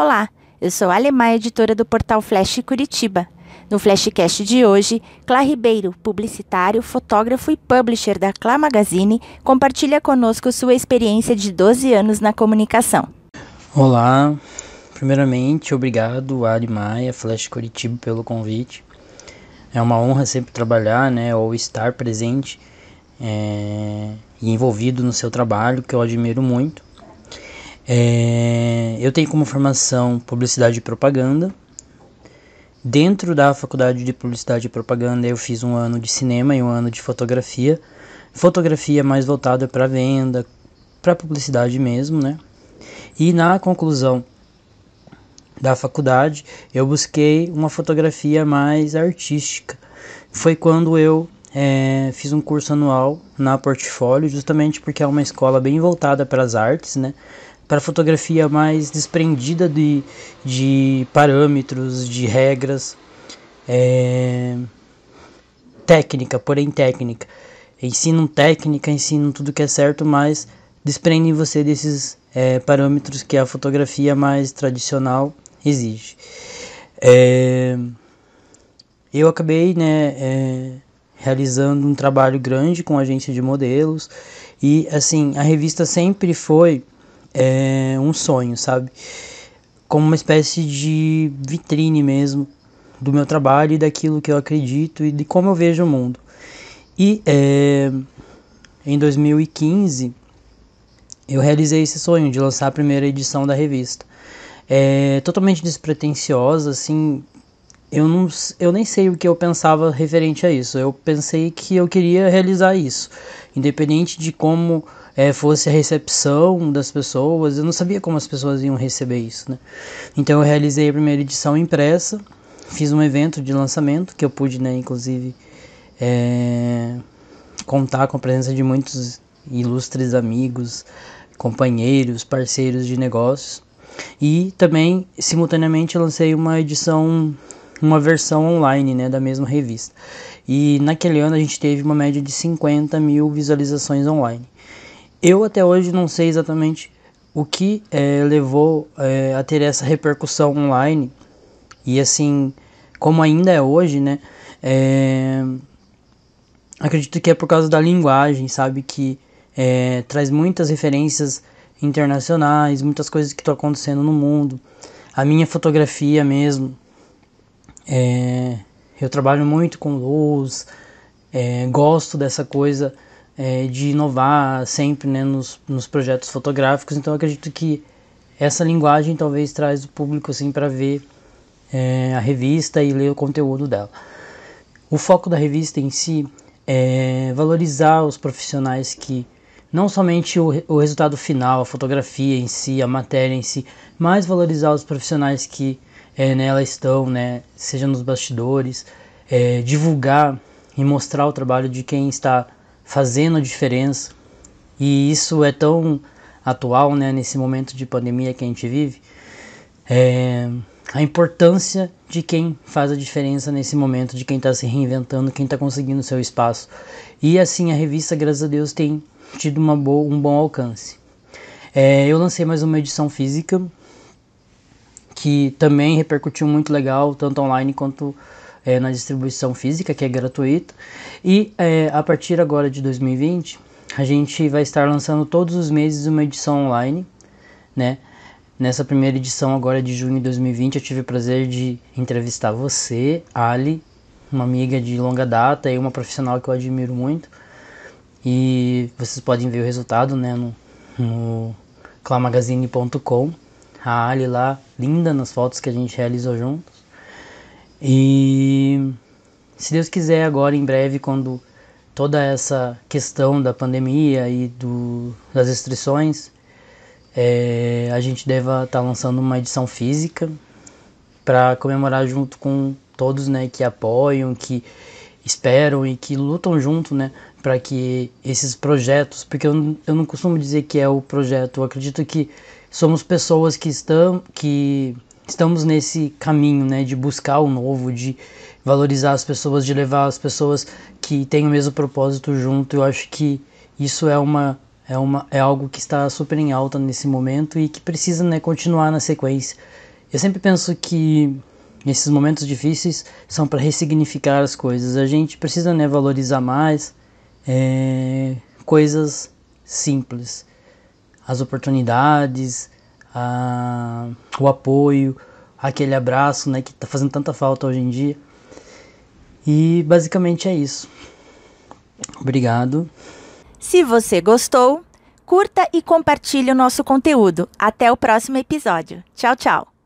Olá, eu sou Alemã, editora do portal Flash Curitiba. No Flashcast de hoje, Clá Ribeiro, publicitário, fotógrafo e publisher da Clá Magazine, compartilha conosco sua experiência de 12 anos na comunicação. Olá, primeiramente, obrigado Ali Maia, Flash Curitiba, pelo convite. É uma honra sempre trabalhar, né, ou estar presente é, e envolvido no seu trabalho, que eu admiro muito. É, eu tenho como formação publicidade e propaganda. Dentro da faculdade de publicidade e propaganda, eu fiz um ano de cinema e um ano de fotografia. Fotografia mais voltada para venda, para publicidade mesmo, né? E na conclusão da faculdade, eu busquei uma fotografia mais artística. Foi quando eu é, fiz um curso anual na Portfólio, justamente porque é uma escola bem voltada para as artes, né? Para fotografia mais desprendida de, de parâmetros, de regras, é, técnica, porém técnica. Ensinam técnica, ensinam tudo que é certo, mas desprendem você desses é, parâmetros que a fotografia mais tradicional exige. É, eu acabei né, é, realizando um trabalho grande com agência de modelos e assim a revista sempre foi é um sonho, sabe? Como uma espécie de vitrine mesmo do meu trabalho e daquilo que eu acredito e de como eu vejo o mundo. E é, em 2015 eu realizei esse sonho de lançar a primeira edição da revista. É totalmente despretensiosa, assim. Eu, não, eu nem sei o que eu pensava referente a isso. Eu pensei que eu queria realizar isso, independente de como é, fosse a recepção das pessoas. Eu não sabia como as pessoas iam receber isso, né? Então eu realizei a primeira edição impressa, fiz um evento de lançamento que eu pude, né, inclusive, é, contar com a presença de muitos ilustres amigos, companheiros, parceiros de negócios. E também, simultaneamente, lancei uma edição, uma versão online né, da mesma revista. E naquele ano a gente teve uma média de 50 mil visualizações online. Eu até hoje não sei exatamente o que é, levou é, a ter essa repercussão online e assim como ainda é hoje, né? É, acredito que é por causa da linguagem, sabe que traz muitas referências internacionais, muitas coisas que estão acontecendo no mundo. A minha fotografia mesmo, é, eu trabalho muito com luz, é, gosto dessa coisa é, de inovar sempre né, nos, nos projetos fotográficos. Então acredito que essa linguagem talvez traz o público assim para ver é, a revista e ler o conteúdo dela. O foco da revista em si é valorizar os profissionais que não somente o, o resultado final, a fotografia em si, a matéria em si, mas valorizar os profissionais que é, nela estão, né, seja nos bastidores, é, divulgar e mostrar o trabalho de quem está fazendo a diferença. E isso é tão atual, né, nesse momento de pandemia que a gente vive. É, a importância de quem faz a diferença nesse momento, de quem está se reinventando, quem está conseguindo seu espaço. E assim a revista, graças a Deus, tem tido uma boa, um bom alcance. É, eu lancei mais uma edição física que também repercutiu muito legal, tanto online quanto é, na distribuição física, que é gratuita. E é, a partir agora de 2020, a gente vai estar lançando todos os meses uma edição online, né? Nessa primeira edição agora de junho de 2020, eu tive o prazer de entrevistar você, Ali, uma amiga de longa data e uma profissional que eu admiro muito. E vocês podem ver o resultado, né, no, no clamagazine.com. A Ali lá, linda nas fotos que a gente realizou juntos. E se Deus quiser, agora em breve, quando toda essa questão da pandemia e do, das restrições, é, a gente deva estar tá lançando uma edição física para comemorar junto com todos né, que apoiam, que esperam e que lutam junto né, para que esses projetos, porque eu, eu não costumo dizer que é o projeto, eu acredito que somos pessoas que estão, que estamos nesse caminho, né, de buscar o novo, de valorizar as pessoas, de levar as pessoas que têm o mesmo propósito junto. Eu acho que isso é uma é uma é algo que está super em alta nesse momento e que precisa, né, continuar na sequência. Eu sempre penso que esses momentos difíceis são para ressignificar as coisas. A gente precisa né, valorizar mais é, coisas simples, as oportunidades, a, o apoio, aquele abraço né, que está fazendo tanta falta hoje em dia. E basicamente é isso. Obrigado. Se você gostou, curta e compartilhe o nosso conteúdo. Até o próximo episódio. Tchau, tchau.